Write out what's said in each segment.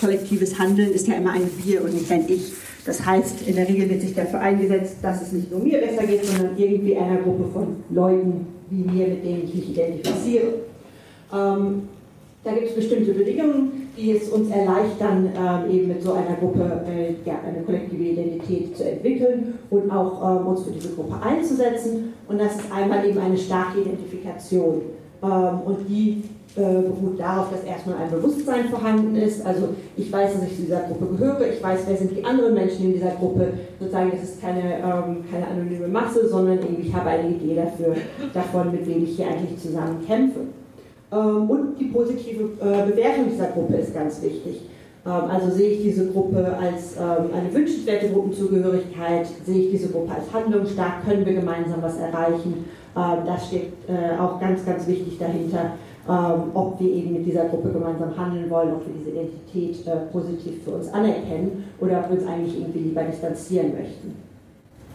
Kollektives Handeln ist ja immer ein Wir und nicht ein Ich. Das heißt, in der Regel wird sich dafür eingesetzt, dass es nicht nur mir besser geht, sondern irgendwie einer Gruppe von Leuten wie mir, mit denen ich mich identifiziere. Ähm, da gibt es bestimmte Bedingungen, die es uns erleichtern, äh, eben mit so einer Gruppe äh, ja, eine kollektive Identität zu entwickeln und auch ähm, uns für diese Gruppe einzusetzen. Und das ist einmal eben eine starke Identifikation. Ähm, und die beruht darauf, dass erstmal ein Bewusstsein vorhanden ist. Also ich weiß, dass ich zu dieser Gruppe gehöre, ich weiß, wer sind die anderen Menschen in dieser Gruppe. Sozusagen, das ist keine, ähm, keine anonyme Masse, sondern irgendwie ich habe eine Idee dafür, davon, mit wem ich hier eigentlich zusammen kämpfe. Ähm, und die positive äh, Bewertung dieser Gruppe ist ganz wichtig. Ähm, also sehe ich diese Gruppe als ähm, eine wünschenswerte Gruppenzugehörigkeit, sehe ich diese Gruppe als handlungsstark, können wir gemeinsam was erreichen. Das steht äh, auch ganz, ganz wichtig dahinter, ob wir eben mit dieser Gruppe gemeinsam handeln wollen, ob wir diese Identität äh, positiv für uns anerkennen oder ob wir uns eigentlich irgendwie lieber distanzieren möchten.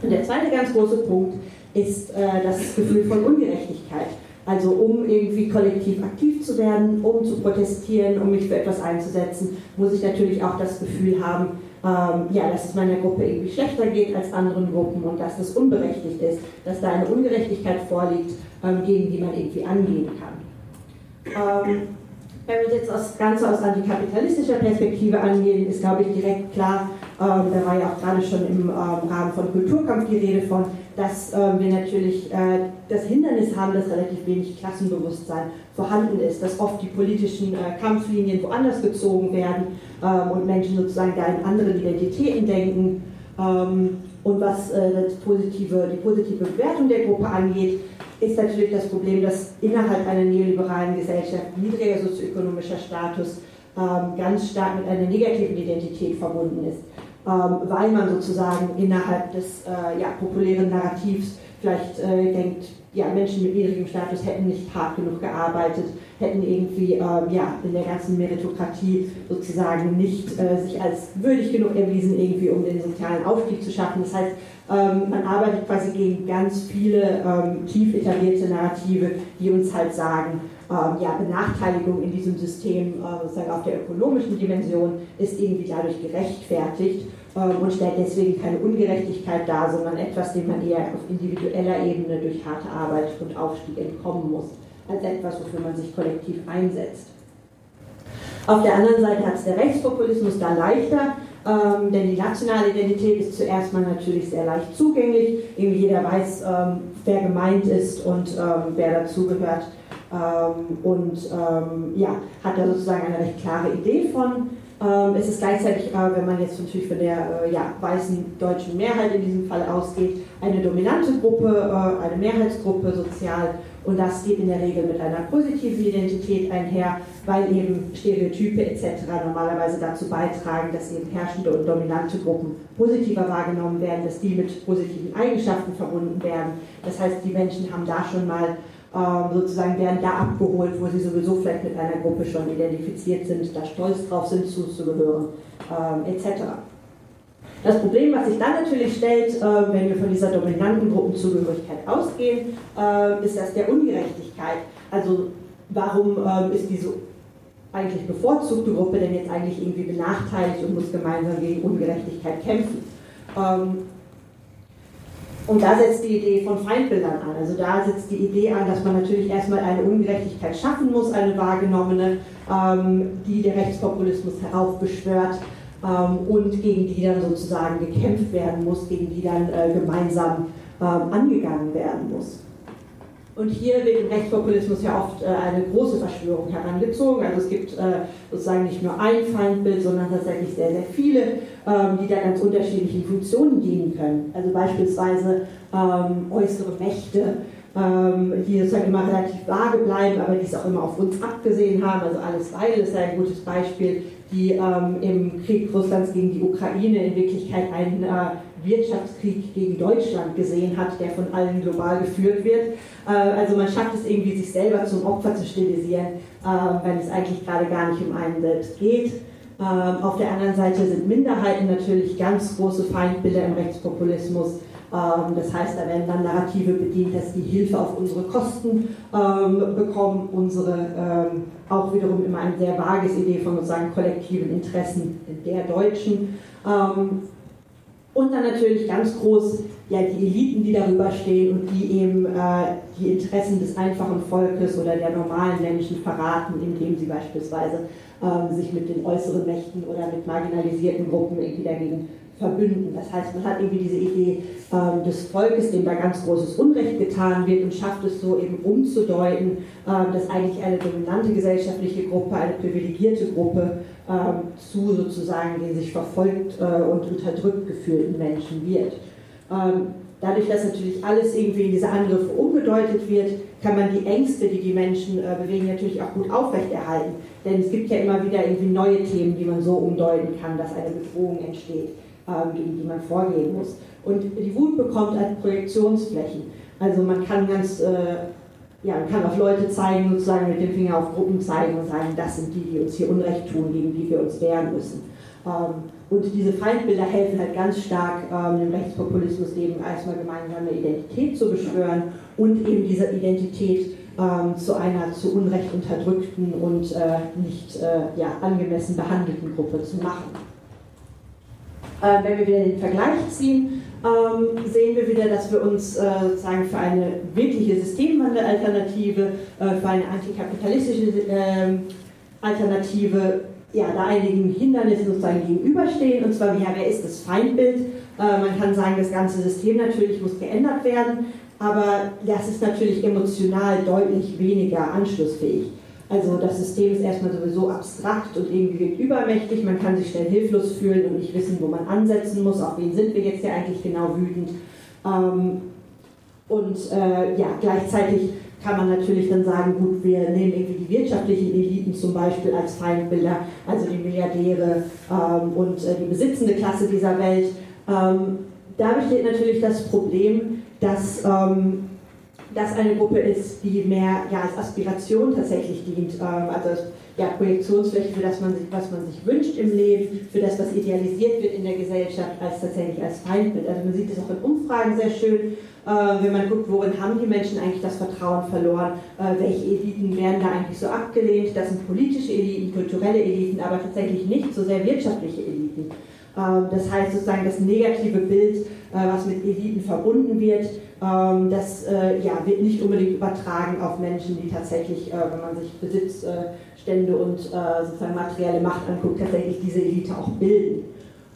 Und der zweite ganz große Punkt ist das Gefühl von Ungerechtigkeit. Also um irgendwie kollektiv aktiv zu werden, um zu protestieren, um mich für etwas einzusetzen, muss ich natürlich auch das Gefühl haben, ähm, ja, dass es meiner Gruppe irgendwie schlechter geht als anderen Gruppen und dass das unberechtigt ist, dass da eine Ungerechtigkeit vorliegt, ähm, gegen die man irgendwie angehen kann. Ähm, wenn wir jetzt das Ganze aus antikapitalistischer Perspektive angehen, ist, glaube ich, direkt klar, ähm, da war ja auch gerade schon im ähm, Rahmen von Kulturkampf die Rede von, dass ähm, wir natürlich äh, das Hindernis haben, dass relativ wenig Klassenbewusstsein vorhanden ist, dass oft die politischen äh, Kampflinien woanders gezogen werden ähm, und Menschen sozusagen da in anderen Identitäten denken. Ähm, und was äh, das positive, die positive Bewertung der Gruppe angeht, ist natürlich das Problem, dass innerhalb einer neoliberalen Gesellschaft niedriger sozioökonomischer Status ähm, ganz stark mit einer negativen Identität verbunden ist. Ähm, weil man sozusagen innerhalb des äh, ja, populären Narrativs vielleicht äh, denkt, ja, Menschen mit niedrigem Status hätten nicht hart genug gearbeitet, hätten irgendwie ähm, ja, in der ganzen Meritokratie sozusagen nicht äh, sich als würdig genug erwiesen, irgendwie um den sozialen Aufstieg zu schaffen. Das heißt, ähm, man arbeitet quasi gegen ganz viele ähm, tief etablierte Narrative, die uns halt sagen, ähm, ja, Benachteiligung in diesem System, äh, sozusagen auf der ökonomischen Dimension, ist irgendwie dadurch gerechtfertigt und stellt deswegen keine Ungerechtigkeit dar, sondern etwas, dem man eher auf individueller Ebene durch harte Arbeit und Aufstieg entkommen muss, als etwas, wofür man sich kollektiv einsetzt. Auf der anderen Seite hat es der Rechtspopulismus da leichter, ähm, denn die nationale Identität ist zuerst mal natürlich sehr leicht zugänglich. Irgendwie jeder weiß, ähm, wer gemeint ist und ähm, wer dazugehört. Ähm, und ähm, ja, hat da sozusagen eine recht klare Idee von. Ähm, es ist gleichzeitig, äh, wenn man jetzt natürlich von der äh, ja, weißen deutschen Mehrheit in diesem Fall ausgeht, eine dominante Gruppe, äh, eine Mehrheitsgruppe sozial und das geht in der Regel mit einer positiven Identität einher, weil eben Stereotype etc. normalerweise dazu beitragen, dass eben herrschende und dominante Gruppen positiver wahrgenommen werden, dass die mit positiven Eigenschaften verbunden werden. Das heißt, die Menschen haben da schon mal sozusagen werden da abgeholt, wo sie sowieso vielleicht mit einer Gruppe schon identifiziert sind, da stolz drauf sind, zuzugehören, ähm, etc. Das Problem, was sich dann natürlich stellt, äh, wenn wir von dieser dominanten Gruppenzugehörigkeit ausgehen, äh, ist das der Ungerechtigkeit. Also warum äh, ist diese eigentlich bevorzugte Gruppe denn jetzt eigentlich irgendwie benachteiligt und muss gemeinsam gegen Ungerechtigkeit kämpfen? Und da setzt die Idee von Feindbildern an. Also da setzt die Idee an, dass man natürlich erstmal eine Ungerechtigkeit schaffen muss, eine wahrgenommene, ähm, die der Rechtspopulismus heraufbeschwört ähm, und gegen die dann sozusagen gekämpft werden muss, gegen die dann äh, gemeinsam ähm, angegangen werden muss. Und hier wird im Rechtspopulismus ja oft äh, eine große Verschwörung herangezogen. Also es gibt äh, sozusagen nicht nur ein Feindbild, sondern tatsächlich sehr, sehr viele, ähm, die da ganz unterschiedlichen Funktionen dienen können. Also beispielsweise ähm, äußere Mächte, ähm, die sozusagen immer relativ vage bleiben, aber die es auch immer auf uns abgesehen haben. Also alles weil ist ja ein gutes Beispiel, die ähm, im Krieg Russlands gegen die Ukraine in Wirklichkeit einen äh, Wirtschaftskrieg gegen Deutschland gesehen hat, der von allen global geführt wird. Äh, also man schafft es irgendwie, sich selber zum Opfer zu stilisieren, äh, wenn es eigentlich gerade gar nicht um einen selbst geht. Ähm, auf der anderen Seite sind Minderheiten natürlich ganz große Feindbilder im Rechtspopulismus. Ähm, das heißt, da werden dann Narrative bedient, dass die Hilfe auf unsere Kosten ähm, bekommen, unsere auch wiederum immer ein sehr vages Idee von sozusagen kollektiven Interessen der Deutschen. Ähm, und dann natürlich ganz groß ja, die Eliten, die darüber stehen und die eben äh, die Interessen des einfachen Volkes oder der normalen Menschen verraten, indem sie beispielsweise äh, sich mit den äußeren Mächten oder mit marginalisierten Gruppen irgendwie dagegen verbünden. Das heißt, man hat irgendwie diese Idee äh, des Volkes, dem da ganz großes Unrecht getan wird und schafft es so eben umzudeuten, äh, dass eigentlich eine dominante gesellschaftliche Gruppe, eine privilegierte Gruppe ähm, zu sozusagen den sich verfolgt äh, und unterdrückt gefühlten Menschen wird. Ähm, dadurch, dass natürlich alles irgendwie in diese Angriffe umgedeutet wird, kann man die Ängste, die die Menschen äh, bewegen, natürlich auch gut aufrechterhalten. Denn es gibt ja immer wieder irgendwie neue Themen, die man so umdeuten kann, dass eine Bedrohung entsteht, gegen die man vorgehen muss. Und die Wut bekommt als Projektionsflächen. Also man kann ganz äh, ja, man kann auf Leute zeigen, sozusagen mit dem Finger auf Gruppen zeigen und sagen, das sind die, die uns hier Unrecht tun, gegen die wir uns wehren müssen. Ähm, und diese Feindbilder helfen halt ganz stark, ähm, dem Rechtspopulismus eben erstmal gemeinsame Identität zu beschwören und eben diese Identität ähm, zu einer zu Unrecht unterdrückten und äh, nicht äh, ja, angemessen behandelten Gruppe zu machen. Äh, wenn wir wieder den Vergleich ziehen, ähm, sehen wir wieder, dass wir uns äh, sozusagen für eine wirkliche Systemwandelalternative, äh, für eine antikapitalistische äh, Alternative, ja, da einigen Hindernissen sozusagen gegenüberstehen. Und zwar, ja, wer ist das Feindbild? Äh, man kann sagen, das ganze System natürlich muss geändert werden, aber das ist natürlich emotional deutlich weniger anschlussfähig. Also das System ist erstmal sowieso abstrakt und irgendwie übermächtig, man kann sich schnell hilflos fühlen und nicht wissen, wo man ansetzen muss, auf wen sind wir jetzt ja eigentlich genau wütend. Ähm, und äh, ja, gleichzeitig kann man natürlich dann sagen, gut, wir nehmen irgendwie die wirtschaftlichen Eliten zum Beispiel als Feindbilder, also die Milliardäre ähm, und äh, die besitzende Klasse dieser Welt. Ähm, da besteht natürlich das Problem, dass ähm, das eine Gruppe ist, die mehr ja, als Aspiration tatsächlich dient, ähm, also als ja, Projektionsfläche für das, man sich, was man sich wünscht im Leben, für das, was idealisiert wird in der Gesellschaft, als tatsächlich als Feindbild. Also man sieht das auch in Umfragen sehr schön, äh, wenn man guckt, worin haben die Menschen eigentlich das Vertrauen verloren, äh, welche Eliten werden da eigentlich so abgelehnt. Das sind politische Eliten, kulturelle Eliten, aber tatsächlich nicht so sehr wirtschaftliche Eliten. Ähm, das heißt sozusagen das negative Bild, äh, was mit Eliten verbunden wird, ähm, das äh, wird nicht unbedingt übertragen auf Menschen, die tatsächlich, äh, wenn man sich Besitzstände und sozusagen materielle Macht anguckt, tatsächlich diese Elite auch bilden.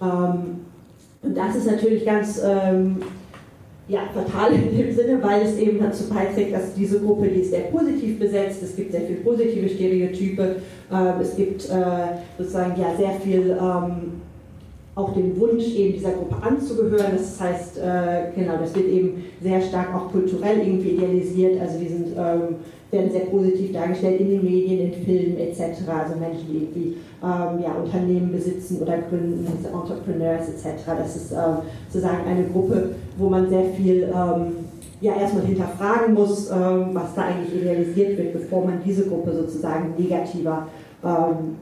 Ähm, und das ist natürlich ganz ja, fatal in dem Sinne, weil es eben dazu beiträgt, dass diese Gruppe, die ist sehr positiv besetzt, es gibt sehr viele positive Stereotype, es gibt sozusagen ja sehr viel auch den Wunsch, eben dieser Gruppe anzugehören. Das heißt, äh, genau, das wird eben sehr stark auch kulturell irgendwie idealisiert. Also die sind, ähm, werden sehr positiv dargestellt in den Medien, in Filmen etc. Also Menschen, die irgendwie ähm, ja, Unternehmen besitzen oder gründen, Entrepreneurs etc. Das ist äh, sozusagen eine Gruppe, wo man sehr viel ähm, ja erstmal hinterfragen muss, ähm, was da eigentlich idealisiert wird, bevor man diese Gruppe sozusagen negativer ähm,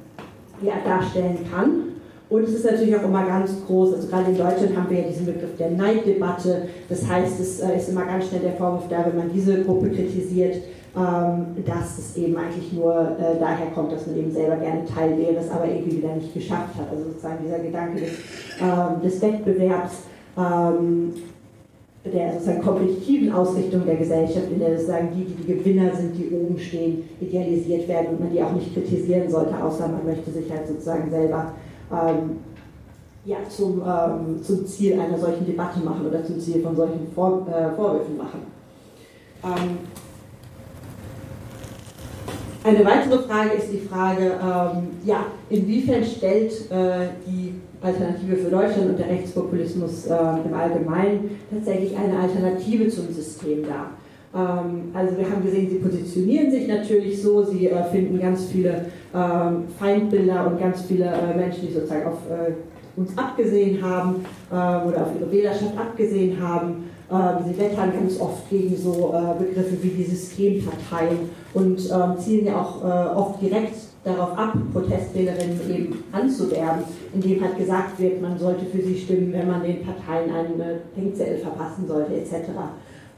ja, darstellen kann. Und es ist natürlich auch immer ganz groß, also gerade in Deutschland haben wir ja diesen Begriff der Neiddebatte. Das heißt, es äh, ist immer ganz schnell der Vorwurf da, wenn man diese Gruppe kritisiert, ähm, dass es eben eigentlich nur äh, daher kommt, dass man eben selber gerne Teil wäre, es aber irgendwie wieder nicht geschafft hat. Also sozusagen dieser Gedanke des, ähm, des Wettbewerbs, ähm, der sozusagen kompetitiven Ausrichtung der Gesellschaft, in der sozusagen die, die die Gewinner sind, die oben stehen, idealisiert werden und man die auch nicht kritisieren sollte, außer man möchte sich halt sozusagen selber ja, zum, ähm, zum Ziel einer solchen Debatte machen oder zum Ziel von solchen Vor äh, Vorwürfen machen. Ähm, eine weitere Frage ist die Frage, ähm, ja, inwiefern stellt äh, die Alternative für Deutschland und der Rechtspopulismus äh, im Allgemeinen tatsächlich eine Alternative zum System dar? Ähm, also wir haben gesehen, sie positionieren sich natürlich so, sie äh, finden ganz viele ähm, Feindbilder und ganz viele äh, Menschen, die sozusagen auf äh, uns abgesehen haben oder auf ihre Wählerschaft abgesehen haben. Sie wettern ganz oft gegen so Begriffe wie die Systemparteien und ähm, zielen ja auch oft direkt darauf ab, Protestwählerinnen eben anzuwerben, indem halt gesagt wird, man sollte für sie stimmen, wenn man den Parteien eine Denkzettel verpassen sollte, etc.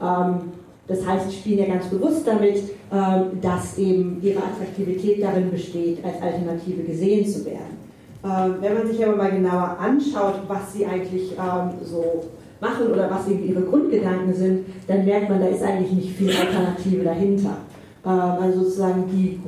Ähm, das heißt, sie spielen ja ganz bewusst damit, ähm, dass eben ihre Attraktivität darin besteht, als Alternative gesehen zu werden. Ähm, wenn man sich aber mal genauer anschaut, was sie eigentlich ähm, so machen oder was eben ihre Grundgedanken sind, dann merkt man, da ist eigentlich nicht viel Alternative dahinter. Also sozusagen die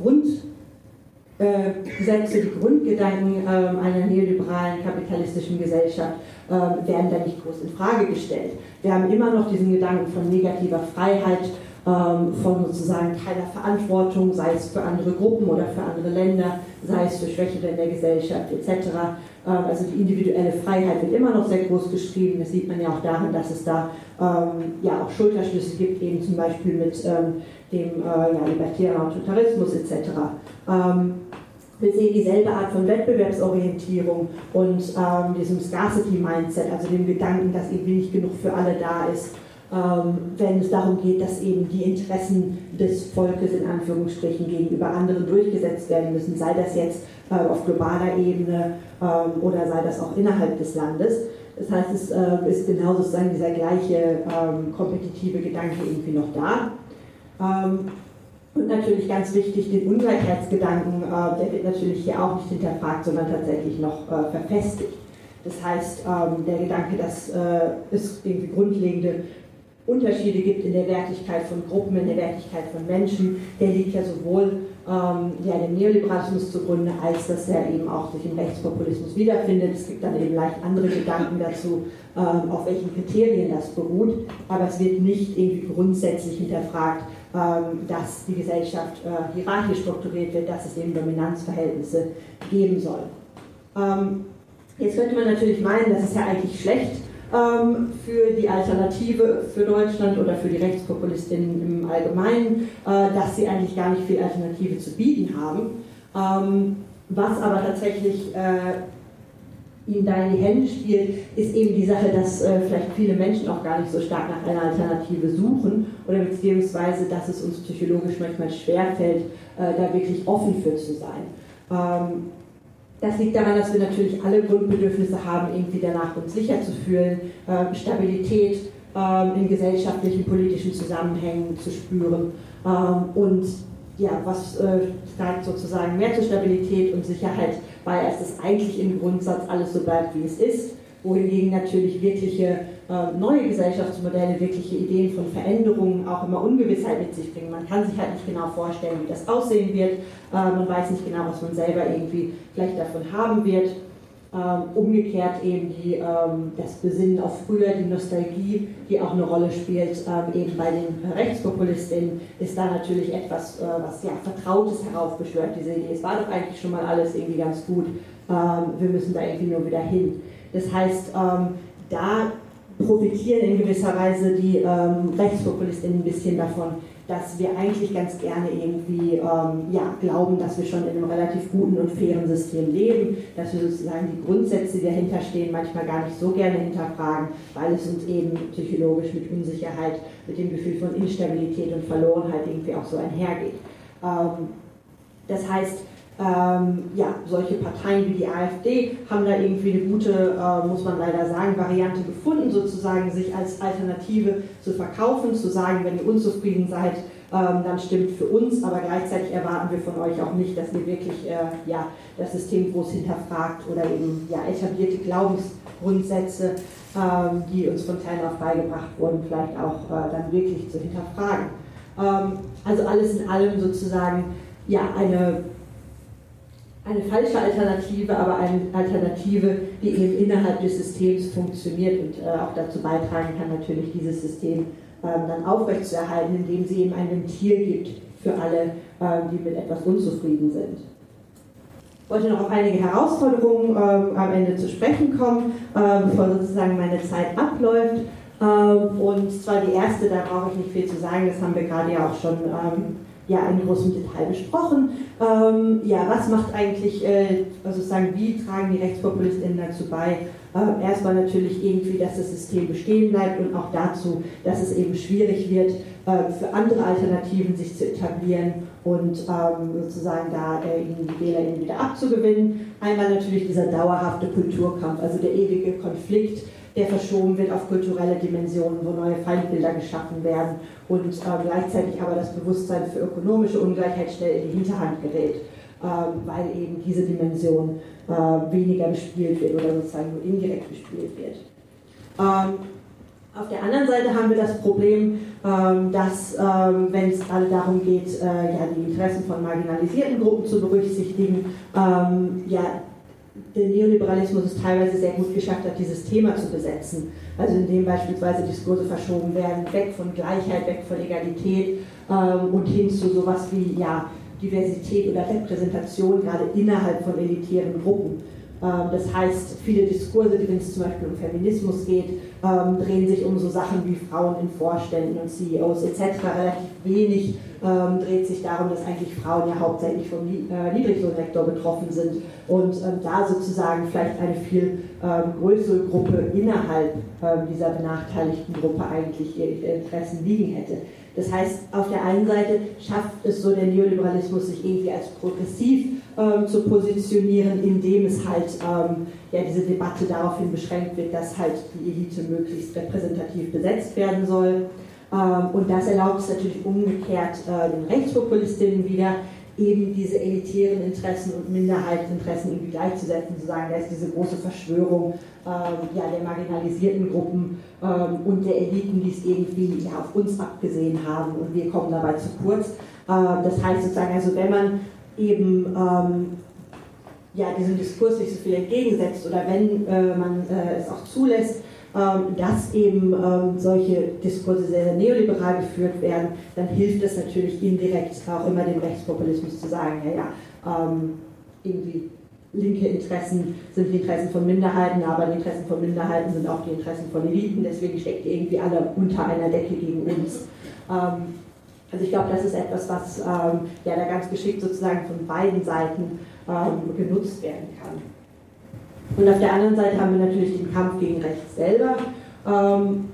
Grundsätze, die Grundgedanken einer neoliberalen kapitalistischen Gesellschaft werden da nicht groß in Frage gestellt. Wir haben immer noch diesen Gedanken von negativer Freiheit, ähm, von sozusagen keiner Verantwortung, sei es für andere Gruppen oder für andere Länder, sei es für Schwächere in der Gesellschaft etc. Ähm, also die individuelle Freiheit wird immer noch sehr groß geschrieben. Das sieht man ja auch daran, dass es da ähm, ja auch Schulterschlüsse gibt, eben zum Beispiel mit ähm, dem äh, ja, libertären Autoritarismus etc. Ähm, wir sehen dieselbe Art von Wettbewerbsorientierung und ähm, diesem Scarcity-Mindset, also dem Gedanken, dass irgendwie nicht genug für alle da ist, wenn es darum geht, dass eben die Interessen des Volkes in Anführungsstrichen gegenüber anderen durchgesetzt werden müssen, sei das jetzt äh, auf globaler Ebene ähm, oder sei das auch innerhalb des Landes. Das heißt, es äh, ist genau sozusagen dieser gleiche ähm, kompetitive Gedanke irgendwie noch da. Ähm, und natürlich ganz wichtig, den Ungleichheitsgedanken, äh, der wird natürlich hier auch nicht hinterfragt, sondern tatsächlich noch verfestigt. Das heißt, ähm, der Gedanke, dass es irgendwie grundlegende Unterschiede gibt in der Wertigkeit von Gruppen, in der Wertigkeit von Menschen, der liegt ja sowohl ähm, ja, dem Neoliberalismus zugrunde, als dass er eben auch sich im Rechtspopulismus wiederfindet. Es gibt dann eben leicht andere Gedanken dazu, ähm, auf welchen Kriterien das beruht, aber es wird nicht irgendwie grundsätzlich hinterfragt, ähm, dass die Gesellschaft äh, hierarchisch strukturiert wird, dass es eben Dominanzverhältnisse geben soll. Ähm, jetzt könnte man natürlich meinen, das ist ja eigentlich schlecht ähm, für die Alternative für Deutschland oder für die Rechtspopulistinnen im Allgemeinen, äh, dass sie eigentlich gar nicht viel Alternative zu bieten haben. was aber tatsächlich äh, ihm da in die Hände spielt, ist eben die Sache, dass äh, vielleicht viele Menschen auch gar nicht so stark nach einer Alternative suchen oder beziehungsweise, dass es uns psychologisch manchmal schwerfällt, äh, da wirklich offen für zu sein. Ähm, das liegt daran, dass wir natürlich alle Grundbedürfnisse haben, irgendwie danach uns sicher zu fühlen, äh, Stabilität ähm, in gesellschaftlichen, politischen Zusammenhängen zu spüren. Ähm, und ja, was äh, trägt sozusagen mehr zur Stabilität und Sicherheit bei, als es eigentlich im Grundsatz alles so bleibt, wie es ist, wohingegen natürlich wirkliche äh, neue Gesellschaftsmodelle, wirkliche Ideen von Veränderungen auch immer Ungewissheit mit sich bringen. Man kann sich halt nicht genau vorstellen, wie das aussehen wird, äh, man weiß nicht genau, was man selber irgendwie vielleicht davon haben wird. Ähm, umgekehrt eben die, ähm, das Besinnen auf früher, die Nostalgie, die auch eine Rolle spielt, ähm, eben bei den Rechtspopulistinnen, ist da natürlich etwas, äh, was ja Vertrautes heraufbeschwört, diese Idee. Es war doch eigentlich schon mal alles irgendwie ganz gut, ähm, wir müssen da irgendwie nur wieder hin. Das heißt, ähm, da profitieren in gewisser Weise die ähm, Rechtspopulistinnen ein bisschen davon, dass wir eigentlich ganz gerne irgendwie ähm, ja, glauben, dass wir schon in einem relativ guten und fairen System leben, dass wir sozusagen die Grundsätze, die dahinter stehen, manchmal gar nicht so gerne hinterfragen, weil es uns eben psychologisch mit Unsicherheit, mit dem Gefühl von Instabilität und Verlorenheit irgendwie auch so einhergeht. Ähm, das heißt, ähm, ja, solche Parteien wie die AfD haben da irgendwie eine gute, äh, muss man leider sagen, Variante gefunden, sozusagen sich als Alternative zu verkaufen, zu sagen, wenn ihr unzufrieden seid, ähm, dann stimmt für uns, aber gleichzeitig erwarten wir von euch auch nicht, dass ihr wirklich äh, ja, das System groß hinterfragt oder eben ja, etablierte Glaubensgrundsätze, ähm, die uns von klein auf beigebracht wurden, vielleicht auch äh, dann wirklich zu hinterfragen. Ähm, also alles in allem sozusagen ja, eine eine falsche Alternative, aber eine Alternative, die eben innerhalb des Systems funktioniert und äh, auch dazu beitragen kann, natürlich dieses System ähm, dann aufrechtzuerhalten, indem sie eben ein Ventil gibt für alle, ähm, die mit etwas unzufrieden sind. Ich wollte noch auf einige Herausforderungen ähm, am Ende zu sprechen kommen, ähm, bevor sozusagen meine Zeit abläuft. Ähm, und zwar die erste, da brauche ich nicht viel zu sagen, das haben wir gerade ja auch schon ähm, ja, in großem Detail besprochen. Ähm, ja, was macht eigentlich, äh, also sagen, wie tragen die Rechtspopulistinnen dazu bei? Äh, erstmal natürlich irgendwie, dass das System bestehen bleibt und auch dazu, dass es eben schwierig wird, äh, für andere Alternativen sich zu etablieren und ähm, sozusagen da äh, die Wähler ihnen wieder abzugewinnen. Einmal natürlich dieser dauerhafte Kulturkampf, also der ewige Konflikt, der verschoben wird auf kulturelle Dimensionen, wo neue Feindbilder geschaffen werden und äh, gleichzeitig aber das Bewusstsein für ökonomische Ungleichheit schnell in die Hinterhand gerät, äh, weil eben diese Dimension äh, weniger gespielt wird oder sozusagen nur indirekt gespielt wird. Ähm, auf der anderen Seite haben wir das Problem, ähm, dass, ähm, wenn es gerade darum geht, äh, ja, die Interessen von marginalisierten Gruppen zu berücksichtigen, ähm, ja, der Neoliberalismus es teilweise sehr gut geschafft hat, dieses Thema zu besetzen. Also indem beispielsweise Diskurse verschoben werden, weg von Gleichheit, weg von Egalität und hin zu sowas wie ja, Diversität oder Repräsentation, gerade innerhalb von elitären Gruppen. Ähm, das heißt, viele Diskurse, wenn es zum Beispiel um Feminismus geht, ähm, drehen sich um so Sachen wie Frauen in Vorständen und CEOs etc. Relativ wenig ähm, dreht sich darum, dass eigentlich Frauen ja hauptsächlich vom äh, Niedriglohnsektor betroffen sind und da sozusagen vielleicht eine viel größere Gruppe innerhalb dieser benachteiligten Gruppe eigentlich ihre Interessen liegen hätte. Das heißt, auf der einen Seite schafft es so der Neoliberalismus, sich irgendwie als progressiv ähm, zu positionieren, indem es halt ähm, ja, diese Debatte daraufhin beschränkt wird, dass halt die Elite möglichst repräsentativ besetzt werden soll. Ähm, und das erlaubt es natürlich umgekehrt äh, den Rechtspopulistinnen wieder, eben diese elitären Interessen und Minderheitsinteressen irgendwie gleichzusetzen, zu sagen, da ist diese große Verschwörung ähm, ja, der marginalisierten Gruppen ähm, und der Eliten, die es irgendwie ja, auf uns abgesehen haben und wir kommen dabei zu kurz. Ähm, das heißt sozusagen, also wenn man eben ähm, ja, diesem Diskurs nicht so viel entgegensetzt oder wenn äh, man äh, es auch zulässt, ähm, dass eben ähm, solche Diskurse sehr, neoliberal geführt werden, dann hilft es natürlich indirekt auch immer dem Rechtspopulismus zu sagen, ja, ja, ähm, irgendwie linke Interessen sind die Interessen von Minderheiten, aber die Interessen von Minderheiten sind auch die Interessen von Eliten, deswegen steckt irgendwie alle unter einer Decke gegen uns. Also ich glaube, das ist etwas, was ähm, ja da ganz geschickt sozusagen von beiden Seiten ähm, genutzt werden kann. Und auf der anderen Seite haben wir natürlich den Kampf gegen rechts selber, ähm,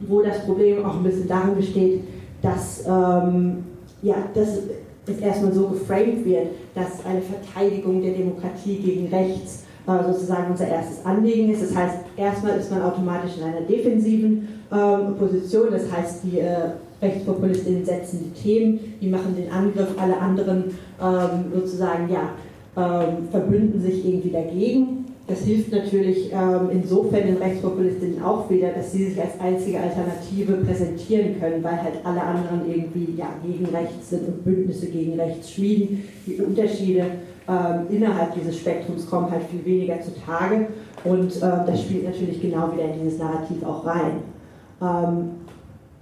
wo das Problem auch ein bisschen darin besteht, dass, ähm, ja, dass es erstmal so geframed wird, dass eine Verteidigung der Demokratie gegen rechts äh, sozusagen unser erstes Anliegen ist. Das heißt, erstmal ist man automatisch in einer defensiven ähm, Position, das heißt, die äh, Rechtspopulistinnen setzen die Themen, die machen den Angriff, alle anderen ähm, sozusagen ja, ähm, verbünden sich irgendwie dagegen. Das hilft natürlich ähm, insofern den Rechtspopulistinnen auch wieder, dass sie sich als einzige Alternative präsentieren können, weil halt alle anderen irgendwie ja, gegen rechts sind und Bündnisse gegen rechts schmieden. Die Unterschiede ähm, innerhalb dieses Spektrums kommen halt viel weniger zutage und ähm, das spielt natürlich genau wieder in dieses Narrativ auch rein.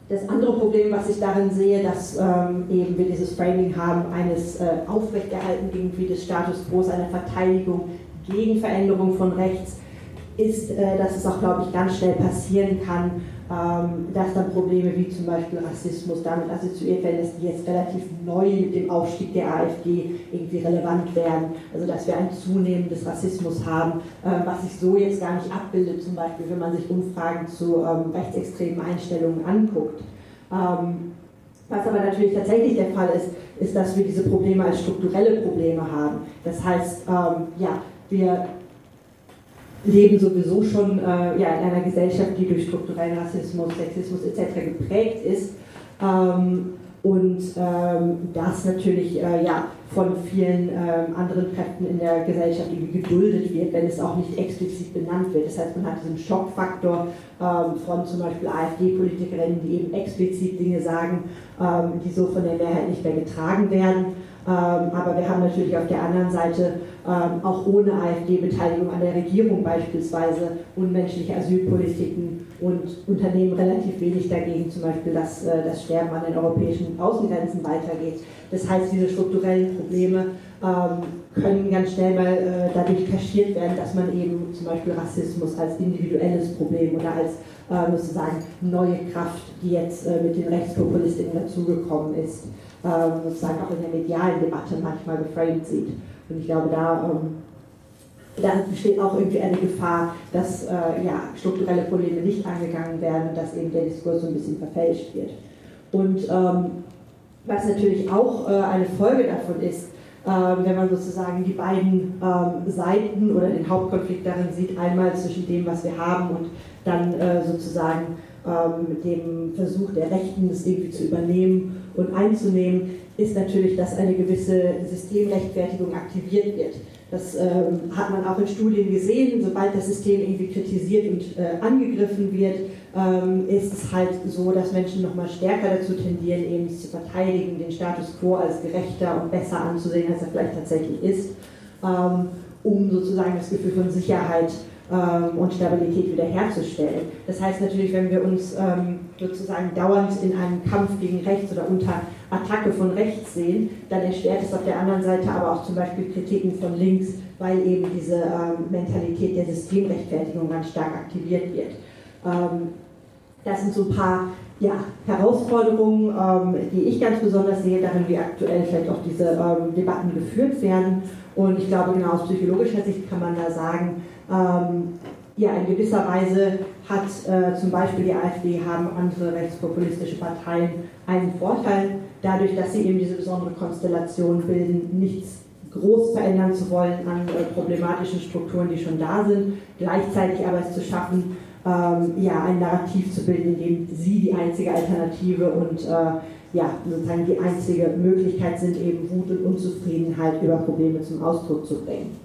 Das andere Problem, was ich darin sehe, dass ähm, eben wir dieses Framing haben eines äh, Aufrechterhalten irgendwie des Status quo, einer Verteidigung gegen Veränderung von rechts, ist, äh, dass es auch, glaube ich, ganz schnell passieren kann, dass dann Probleme wie zum Beispiel Rassismus damit assoziiert werden, dass die jetzt relativ neu mit dem Aufstieg der AfD irgendwie relevant werden. Also dass wir ein zunehmendes Rassismus haben, äh, was sich so jetzt gar nicht abbildet, zum Beispiel wenn man sich Umfragen zu ähm, rechtsextremen Einstellungen anguckt. Ähm, was aber natürlich tatsächlich der Fall ist, ist, dass wir diese Probleme als strukturelle Probleme haben. Das heißt, ja, wir leben sowieso schon äh, ja, in einer Gesellschaft, die durch strukturellen Rassismus, Sexismus etc. geprägt ist. Ähm, und ähm, das natürlich äh, ja, von vielen ähm, anderen Kräften in der Gesellschaft irgendwie geduldet wird, wenn es auch nicht explizit benannt wird. Das heißt, man hat diesen Schockfaktor ähm, von zum Beispiel AfD-Politikerinnen, die eben explizit Dinge sagen, ähm, die so von der Mehrheit nicht mehr getragen werden. Ähm, aber wir haben natürlich auf der anderen Seite ähm, auch ohne AfD-Beteiligung an der Regierung beispielsweise unmenschliche Asylpolitiken und Unternehmen relativ wenig dagegen, zum Beispiel, dass äh, das Sterben an den europäischen Außengrenzen weitergeht. Das heißt, diese strukturellen Probleme ähm, können ganz schnell mal äh, dadurch kaschiert werden, dass man eben zum Beispiel Rassismus als individuelles Problem oder als äh, sozusagen neue Kraft, die jetzt mit den Rechtspopulistinnen dazugekommen ist, ähm, sozusagen auch in der medialen Debatte manchmal geframed sieht. Und ich glaube, da, ähm, da besteht auch irgendwie eine Gefahr, dass äh, ja, strukturelle Probleme nicht angegangen werden und dass eben der Diskurs so ein bisschen verfälscht wird. Und ähm, Was natürlich auch äh, eine Folge davon ist, ähm, wenn man sozusagen die beiden ähm, Seiten oder den Hauptkonflikt darin sieht, einmal zwischen dem, was wir haben und dann äh, sozusagen ähm, dem Versuch der Rechten, das irgendwie zu übernehmen und einzunehmen, ist natürlich, dass eine gewisse Systemrechtfertigung aktiviert wird. Das ähm, hat man auch in Studien gesehen. Sobald das System irgendwie kritisiert und äh, angegriffen wird, ähm, ist es halt so, dass Menschen nochmal stärker dazu tendieren, eben zu verteidigen, den Status quo als gerechter und besser anzusehen, als er vielleicht tatsächlich ist, ähm, um sozusagen das Gefühl von Sicherheit ähm, und Stabilität wiederherzustellen. Das heißt natürlich, wenn wir uns ähm, sozusagen dauernd in einem Kampf gegen rechts oder unter Attacke von rechts sehen, dann erschwert es auf der anderen Seite aber auch zum Beispiel Kritiken von links, weil eben diese ähm, Mentalität der Systemrechtfertigung ganz stark aktiviert wird. Das sind so ein paar ja, Herausforderungen, ähm, die ich ganz besonders sehe, darin, wie aktuell vielleicht auch diese ähm, Debatten geführt werden. Und ich glaube, genau aus psychologischer Sicht kann man da sagen, ähm, ja, in gewisser Weise hat äh, zum Beispiel die AfD, haben andere rechtspopulistische Parteien einen Vorteil, dadurch, dass sie eben diese besondere Konstellation bilden, nichts groß verändern zu wollen an äh, problematischen Strukturen, die schon da sind, gleichzeitig aber es zu schaffen, ähm, ja, ein Narrativ zu bilden, in dem sie die einzige Alternative und äh, ja, sozusagen die einzige Möglichkeit sind, eben Wut und Unzufriedenheit über Probleme zum Ausdruck zu bringen.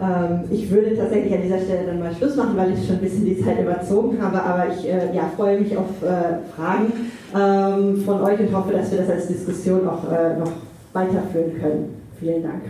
Ähm, ich würde tatsächlich an dieser Stelle dann mal Schluss machen, weil ich schon ein bisschen die Zeit überzogen habe, aber ich äh, ja, freue mich auf äh, Fragen ähm, von euch und hoffe, dass wir das als Diskussion auch äh, noch weiterführen können. Vielen Dank.